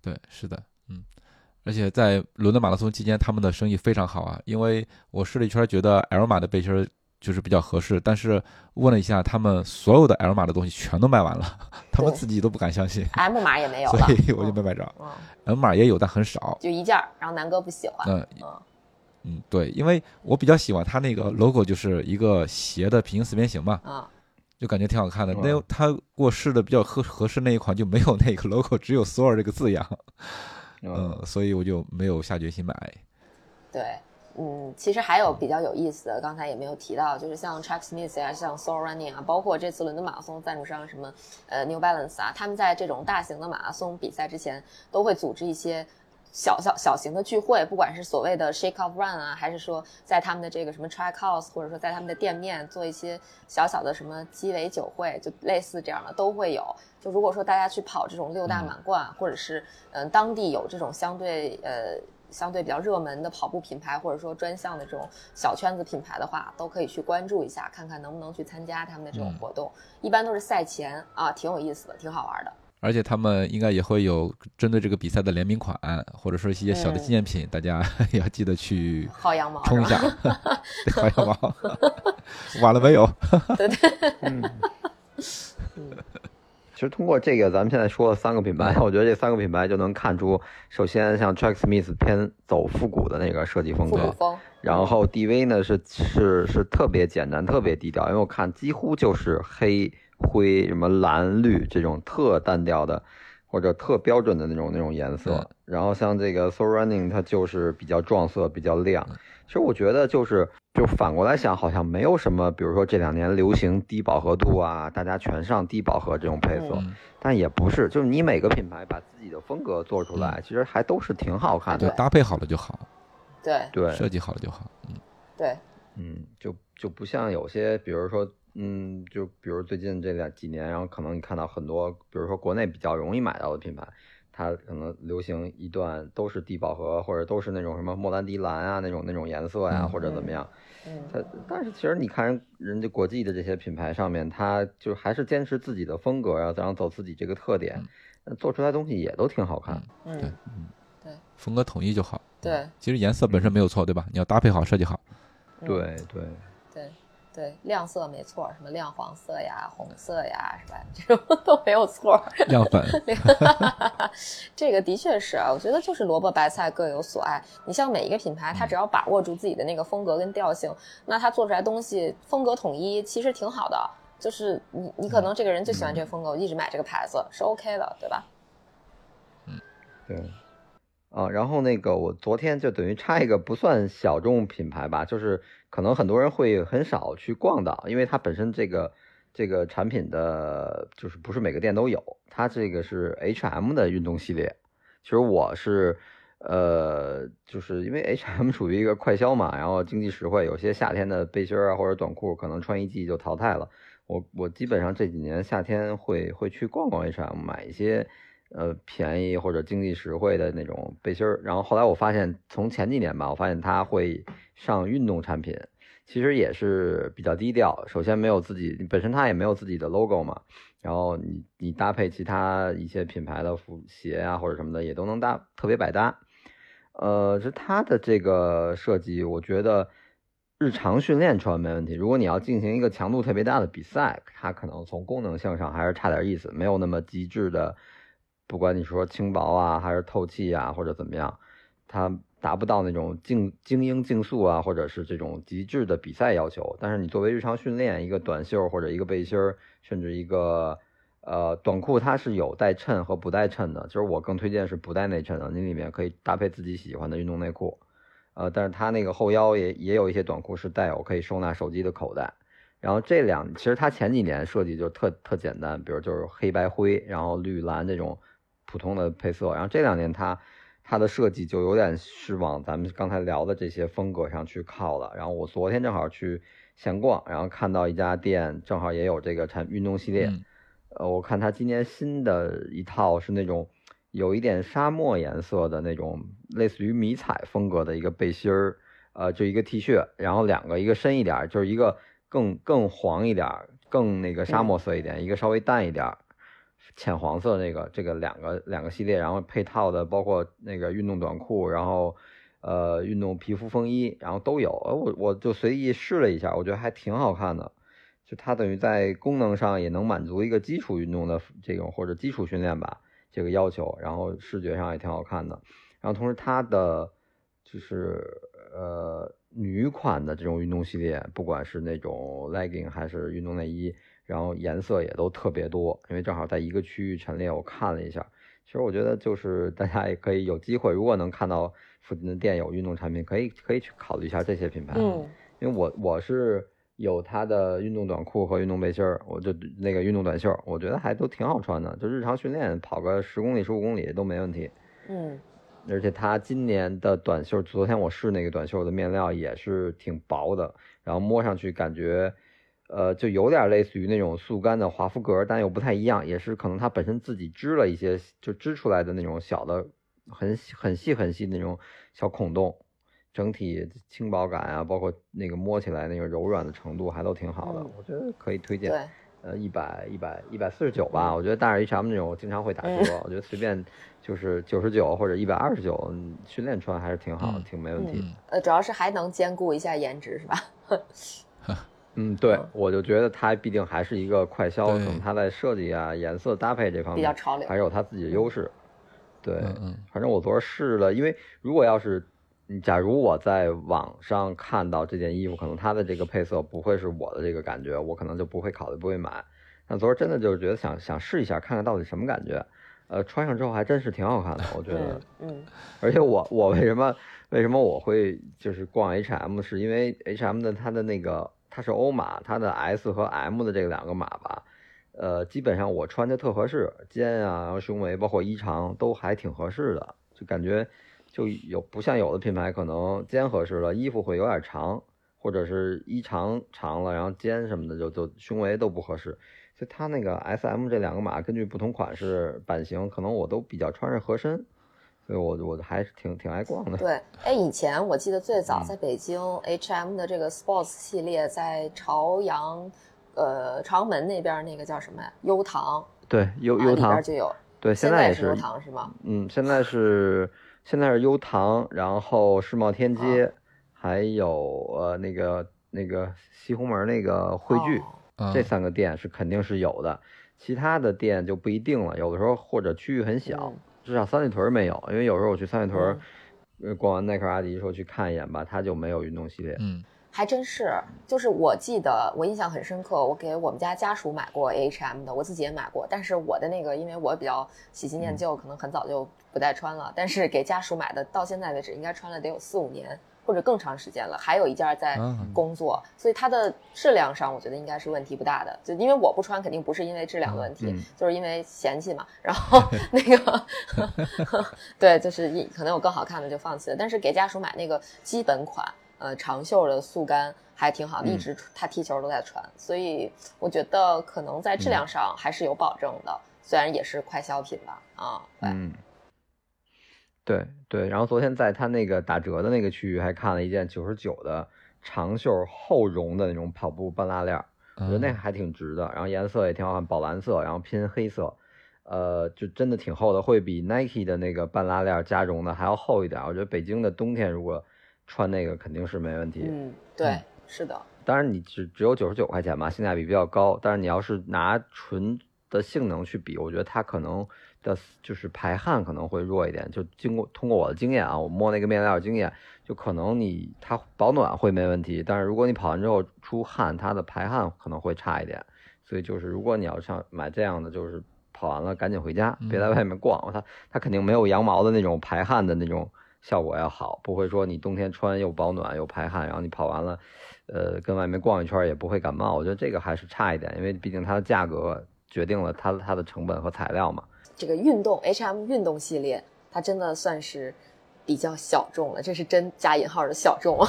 对，是的，嗯，而且在伦敦马拉松期间，他们的生意非常好啊，因为我试了一圈，觉得 L 码的背心儿就是比较合适，但是问了一下，他们所有的 L 码的东西全都卖完了，他们自己都不敢相信，M 码也没有所，以我就没买着。嗯，M 码也有，但很少。就一件儿，然后南哥不喜欢，那嗯，嗯，对，因为我比较喜欢它那个 logo，就是一个斜的平行四边形嘛，啊，就感觉挺好看的。嗯那他给我试的比较合合适那一款就没有那个 logo，只有 Soar 这个字样，嗯，所以我就没有下决心买。对，嗯，其实还有比较有意思的，刚才也没有提到，就是像 Tracksmith 啊，像 Soul Running 啊，包括这次伦敦马拉松赞助商什么呃 New Balance 啊，他们在这种大型的马拉松比赛之前，都会组织一些。小小小型的聚会，不管是所谓的 shake off run 啊，还是说在他们的这个什么 track house，或者说在他们的店面做一些小小的什么鸡尾酒会，就类似这样的都会有。就如果说大家去跑这种六大满贯，或者是嗯、当地有这种相对呃相对比较热门的跑步品牌，或者说专项的这种小圈子品牌的话，都可以去关注一下，看看能不能去参加他们的这种嗯活动。一般都是赛前啊，挺有意思的，挺好玩的。而且他们应该也会有针对这个比赛的联名款，或者说一些小的纪念品，大家 [laughs] 也要记得去薅羊毛冲一下，[laughs] 薅羊毛，[laughs] 晚了没有？对对，嗯。其实通过这个，咱们现在说了三个品牌，我觉得这三个品牌就能看出，首先像 Tracksmith 偏走复古的那个设计风格，然后 DV 呢是是是特别简单、特别低调，因为我看几乎就是黑灰、什么蓝绿这种特单调的或者特标准的那种那种颜色，然后像这个 Soul Running 它就是比较撞色、比较亮。其实我觉得就是。就反过来想，好像没有什么，比如说这两年流行低饱和度啊，大家全上低饱和这种配色，但也不是，就是你每个品牌把自己的风格做出来，其实还都是挺好看的，搭配好了就好，对对，设计好了就好，嗯，对，嗯，就就不像有些，比如说，嗯，就比如最近这两几年，然后可能你看到很多，比如说国内比较容易买到的品牌。它可能流行一段都是低饱和，或者都是那种什么莫兰迪蓝啊那种那种颜色呀，或者怎么样。嗯。它但是其实你看人家国际的这些品牌上面，它就还是坚持自己的风格，然后然后走自己这个特点，做出来东西也都挺好看。嗯。对，嗯，对，风格统一就好。对。其实颜色本身没有错，对吧？你要搭配好，设计好。对对。对。亮色没错，什么亮黄色呀、红色呀，是吧？这种 [laughs] 都没有错。亮粉，[laughs] 这个的确是啊，我觉得就是萝卜白菜各有所爱。你像每一个品牌，它只要把握住自己的那个风格跟调性，那它做出来东西风格统一，其实挺好的。就是你，你可能这个人就喜欢这个风格，我一直买这个牌子是 OK 的，对吧？嗯，对。啊，然后那个我昨天就等于插一个不算小众品牌吧，就是可能很多人会很少去逛到，因为它本身这个这个产品的就是不是每个店都有，它这个是 H&M 的运动系列。其实我是呃，就是因为 H&M 属于一个快销嘛，然后经济实惠，有些夏天的背心啊或者短裤可能穿一季就淘汰了。我我基本上这几年夏天会会去逛逛 H&M，买一些。呃，便宜或者经济实惠的那种背心儿，然后后来我发现，从前几年吧，我发现它会上运动产品，其实也是比较低调。首先没有自己本身它也没有自己的 logo 嘛，然后你你搭配其他一些品牌的服鞋啊或者什么的也都能搭，特别百搭。呃，是它的这个设计，我觉得日常训练穿没问题。如果你要进行一个强度特别大的比赛，它可能从功能性上还是差点意思，没有那么极致的。不管你说轻薄啊，还是透气啊，或者怎么样，它达不到那种竞精英竞速啊，或者是这种极致的比赛要求。但是你作为日常训练，一个短袖或者一个背心儿，甚至一个呃短裤，它是有带衬和不带衬的。就是我更推荐是不带内衬的，你里面可以搭配自己喜欢的运动内裤。呃，但是它那个后腰也也有一些短裤是带有可以收纳手机的口袋。然后这两其实它前几年设计就特特简单，比如就是黑白灰，然后绿蓝这种。普通的配色，然后这两年它它的设计就有点是往咱们刚才聊的这些风格上去靠了。然后我昨天正好去闲逛，然后看到一家店正好也有这个产运动系列，呃，我看它今年新的一套是那种有一点沙漠颜色的那种类似于迷彩风格的一个背心儿，呃，就一个 T 恤，然后两个，一个深一点，就是一个更更黄一点，更那个沙漠色一点，一个稍微淡一点。浅黄色那个，这个两个两个系列，然后配套的包括那个运动短裤，然后呃运动皮肤风衣，然后都有。呃我我就随意试了一下，我觉得还挺好看的。就它等于在功能上也能满足一个基础运动的这种或者基础训练吧这个要求，然后视觉上也挺好看的。然后同时它的就是呃女款的这种运动系列，不管是那种 legging 还是运动内衣。然后颜色也都特别多，因为正好在一个区域陈列，我看了一下。其实我觉得就是大家也可以有机会，如果能看到附近的店有运动产品，可以可以去考虑一下这些品牌。嗯，因为我我是有它的运动短裤和运动背心儿，我就那个运动短袖，我觉得还都挺好穿的，就日常训练跑个十公里、十五公里都没问题。嗯，而且它今年的短袖，昨天我试那个短袖的面料也是挺薄的，然后摸上去感觉。呃，就有点类似于那种速干的华夫格，但又不太一样，也是可能它本身自己织了一些，就织出来的那种小的、很很细很细那种小孔洞，整体轻薄感啊，包括那个摸起来那个柔软的程度还都挺好的，我觉得可以推荐。对，呃一百一百一百四十九吧。我觉得但是 H&M 那种经常会打折，我觉得随便就是九十九或者一百二十九，训练穿还是挺好，挺没问题。呃，主要是还能兼顾一下颜值，是吧？[laughs] [laughs] 嗯，对，我就觉得它毕竟还是一个快消，可能它在设计啊、颜色搭配这方面比较潮流，还是有它自己的优势。对，反正我昨儿试了，因为如果要是，假如我在网上看到这件衣服，可能它的这个配色不会是我的这个感觉，我可能就不会考虑，不会买。但昨儿真的就是觉得想想试一下，看看到底什么感觉。呃，穿上之后还真是挺好看的，我觉得。嗯。而且我我为什么为什么我会就是逛 H&M，是因为 H&M 的它的那个。它是欧码，它的 S 和 M 的这两个码吧，呃，基本上我穿的特合适，肩啊，然后胸围，包括衣长都还挺合适的，就感觉就有不像有的品牌可能肩合适了，衣服会有点长，或者是衣长长了，然后肩什么的就就胸围都不合适，所以它那个 S、M 这两个码根据不同款式版型，可能我都比较穿着合身。所以我我还是挺挺爱逛的。对，哎，以前我记得最早在北京 H&M 的这个 Sports 系列，在朝阳，呃，朝阳门那边那个叫什么呀？优唐。对，优优唐里边就有。对，现在也是优唐是吗？嗯，现在是现在是优唐，然后世贸天阶，还有呃那个那个西红门那个汇聚，这三个店是肯定是有的，其他的店就不一定了，有的时候或者区域很小。至少三里屯没有，因为有时候我去三里屯，呃，逛完耐克、阿迪，说去看一眼吧，它就没有运动系列。嗯，还真是，就是我记得我印象很深刻，我给我们家家属买过 H&M 的，我自己也买过，但是我的那个，因为我比较喜新厌旧，可能很早就不再穿了，但是给家属买的，到现在为止应该穿了得有四五年。或者更长时间了，还有一件在工作，所以它的质量上，我觉得应该是问题不大的。就因为我不穿，肯定不是因为质量的问题，就是因为嫌弃嘛。然后 [laughs] 那个，[laughs] 对，就是可能有更好看的就放弃了。但是给家属买那个基本款，呃，长袖的速干还挺好，一直他踢球都在穿，所以我觉得可能在质量上还是有保证的，虽然也是快消品吧。啊，嗯。对对，然后昨天在他那个打折的那个区域还看了一件九十九的长袖厚绒的那种跑步半拉链，我觉得那个还挺值的，然后颜色也挺好看，宝蓝色，然后拼黑色，呃，就真的挺厚的，会比 Nike 的那个半拉链加绒的还要厚一点。我觉得北京的冬天如果穿那个肯定是没问题。嗯，对，是的。当然你只只有九十九块钱嘛，性价比比较高，但是你要是拿纯的性能去比，我觉得它可能。的就是排汗可能会弱一点，就经过通过我的经验啊，我摸那个面料经验，就可能你它保暖会没问题，但是如果你跑完之后出汗，它的排汗可能会差一点。所以就是如果你要像买这样的，就是跑完了赶紧回家，别在外面逛，它它肯定没有羊毛的那种排汗的那种效果要好，不会说你冬天穿又保暖又排汗，然后你跑完了，呃，跟外面逛一圈也不会感冒。我觉得这个还是差一点，因为毕竟它的价格决定了它它的成本和材料嘛。这个运动 H&M 运动系列，它真的算是比较小众了，这是真加引号的小众啊。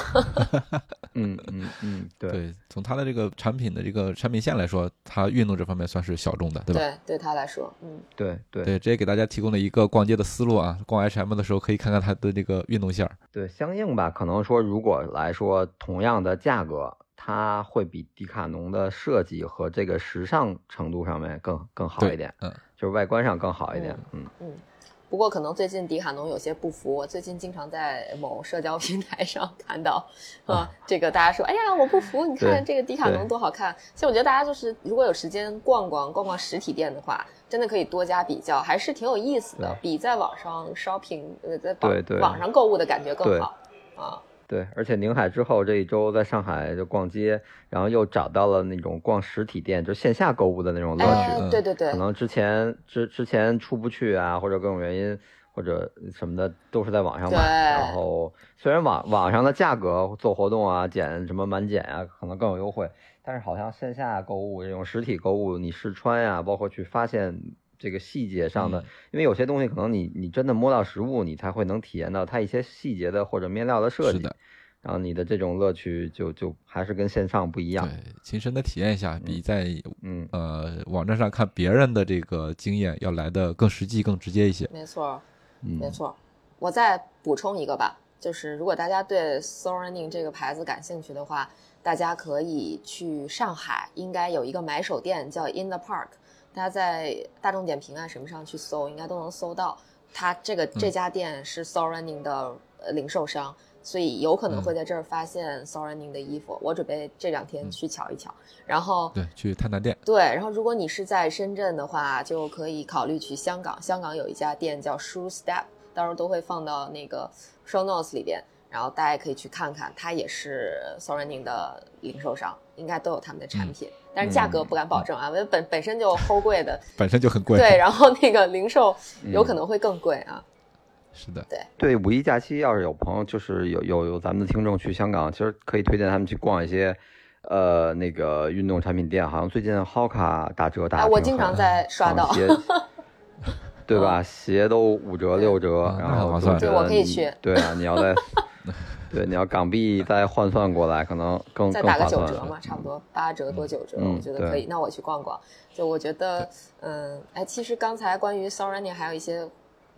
[laughs] 嗯嗯嗯，对，从它的这个产品的这个产品线来说，它运动这方面算是小众的，对吧？对，对它来说，嗯，对对对，这也给大家提供了一个逛街的思路啊。逛 H&M 的时候可以看看它的这个运动线儿。对，相应吧，可能说如果来说同样的价格，它会比迪卡侬的设计和这个时尚程度上面更更好一点。嗯。就是外观上更好一点，嗯嗯，不过可能最近迪卡侬有些不服，我最近经常在某社交平台上看到，啊，这个大家说，哎呀，我不服，你看这个迪卡侬多好看。其实我觉得大家就是如果有时间逛逛逛逛实体店的话，真的可以多加比较，还是挺有意思的，比在网上 shopping 呃在网网上购物的感觉更好。啊。对，而且宁海之后这一周在上海就逛街，然后又找到了那种逛实体店，就线下购物的那种乐趣。对对对，可能之前之之前出不去啊，或者各种原因或者什么的，都是在网上买。然后虽然网网上的价格做活动啊，减什么满减啊，可能更有优惠，但是好像线下购物这种实体购物，你试穿呀，包括去发现。这个细节上的，因为有些东西可能你你真的摸到实物，你才会能体验到它一些细节的或者面料的设计。的，然后你的这种乐趣就就还是跟线上不一样。对，亲身的体验一下，比在嗯呃网站上看别人的这个经验要来的更实际、更直接一些。没错，没错。我再补充一个吧，就是如果大家对 Soul Running 这个牌子感兴趣的话。大家可以去上海，应该有一个买手店叫 In the Park，大家在大众点评啊什么上去搜，应该都能搜到。它这个这家店是 Soul Running 的呃零售商，所以有可能会在这儿发现 Soul Running 的衣服。我准备这两天去瞧一瞧，然后对，去探探店。对，然后如果你是在深圳的话，就可以考虑去香港。香港有一家店叫 Shoe Step，到时候都会放到那个 Show Notes 里边。然后大家可以去看看，它也是 s o r r n i n g 的零售商，应该都有他们的产品，但是价格不敢保证啊，因为本本身就齁贵的，[laughs] 本身就很贵。对，然后那个零售有可能会更贵啊。是的，对对，五一假期要是有朋友，就是有有有咱们的听众去香港，其实可以推荐他们去逛一些，呃，那个运动产品店，好像最近 Hoka 打折打，我经常在刷到。[laughs] 对吧？鞋都五折六折，然后对，我可以去。对啊，你要在，[laughs] 对，你要港币再换算过来，可能更再打个九折嘛，差不多八折多九折，我觉得可以。那我去逛逛。就我觉得，嗯，哎，其实刚才关于 s o r r n i n g 还有一些。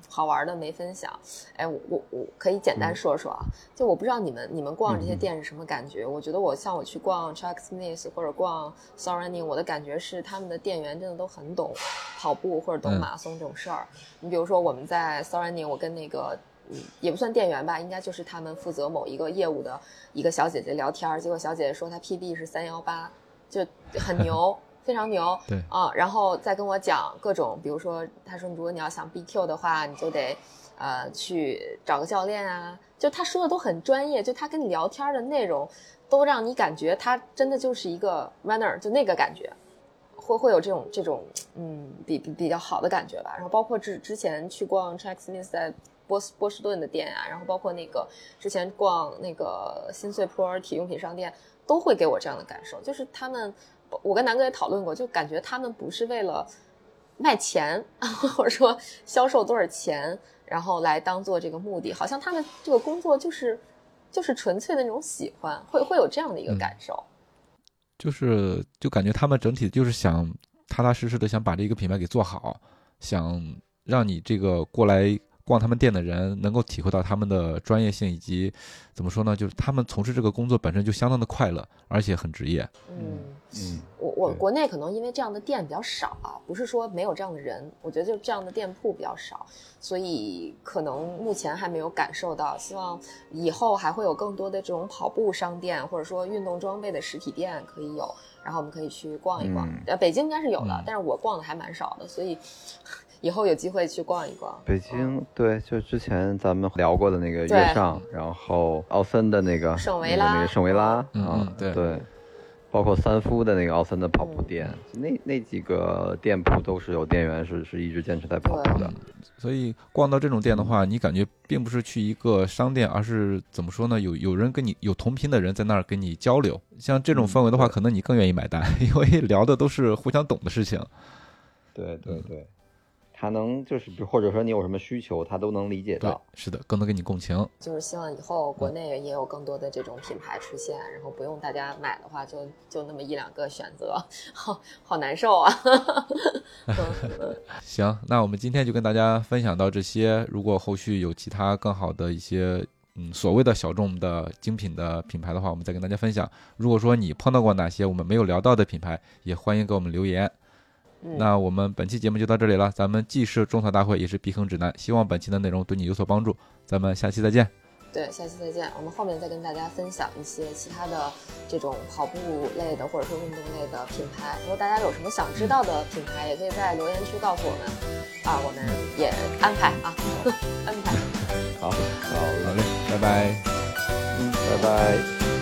好玩的没分享，哎，我我我可以简单说说啊，就我不知道你们你们逛这些店是什么感觉？我觉得我像我去逛 Tracksmith 或者逛 s o r Running，我的感觉是他们的店员真的都很懂跑步或者懂马拉松这种事儿。你比如说我们在 s o r Running，我跟那个嗯也不算店员吧，应该就是他们负责某一个业务的一个小姐姐聊天，结果小姐姐说她 PB 是三幺八，就很牛。[laughs] 非常牛，对啊，然后再跟我讲各种，比如说，她说如果你要想 BQ 的话，你就得，呃，去找个教练啊，就她说的都很专业，就她跟你聊天的内容，都让你感觉她真的就是一个 runner，就那个感觉，会会有这种这种，嗯，比比比较好的感觉吧。然后包括之之前去逛 Tracksmith 在波斯波士顿的店啊，然后包括那个之前逛那个新穗坡体育用品商店，都会给我这样的感受，就是他们。我跟南哥也讨论过，就感觉他们不是为了卖钱，[laughs] 或者说销售多少钱，然后来当做这个目的，好像他们这个工作就是就是纯粹的那种喜欢，会会有这样的一个感受。就是就感觉他们整体就是想踏踏实实的想把这个品牌给做好，想让你这个过来。逛他们店的人能够体会到他们的专业性，以及怎么说呢？就是他们从事这个工作本身就相当的快乐，而且很职业。嗯嗯，我我国内可能因为这样的店比较少啊，不是说没有这样的人，我觉得就这样的店铺比较少，所以可能目前还没有感受到。希望以后还会有更多的这种跑步商店，或者说运动装备的实体店可以有，然后我们可以去逛一逛。呃，北京应该是有的，但是我逛的还蛮少的，所以。以后有机会去逛一逛。北京，对，就之前咱们聊过的那个月上，然后奥森的那个圣维拉，那个圣维拉，嗯，对。对，包括三夫的那个奥森的跑步店，那那几个店铺都是有店员是是一直坚持在跑步的，所以逛到这种店的话，你感觉并不是去一个商店，而是怎么说呢？有有人跟你有同频的人在那儿跟你交流，像这种氛围的话，可能你更愿意买单，[laughs] 因为聊的都是互相懂的事情。对对对。他能就是，或者说你有什么需求，他都能理解到。是的，更能跟你共情。就是希望以后国内也有更多的这种品牌出现，然后不用大家买的话，就就那么一两个选择，好好难受啊。[laughs] 行，那我们今天就跟大家分享到这些。如果后续有其他更好的一些，嗯，所谓的小众的精品的品牌的话，我们再跟大家分享。如果说你碰到过哪些我们没有聊到的品牌，也欢迎给我们留言。那我们本期节目就到这里了。咱们既是种草大会，也是避坑指南。希望本期的内容对你有所帮助。咱们下期再见。对，下期再见。我们后面再跟大家分享一些其他的这种跑步类的或者说运动类的品牌。如果大家有什么想知道的品牌，也可以在留言区告诉我们啊，我们也安排啊，安排。[laughs] 好，好，好嘞，拜拜。嗯，拜拜。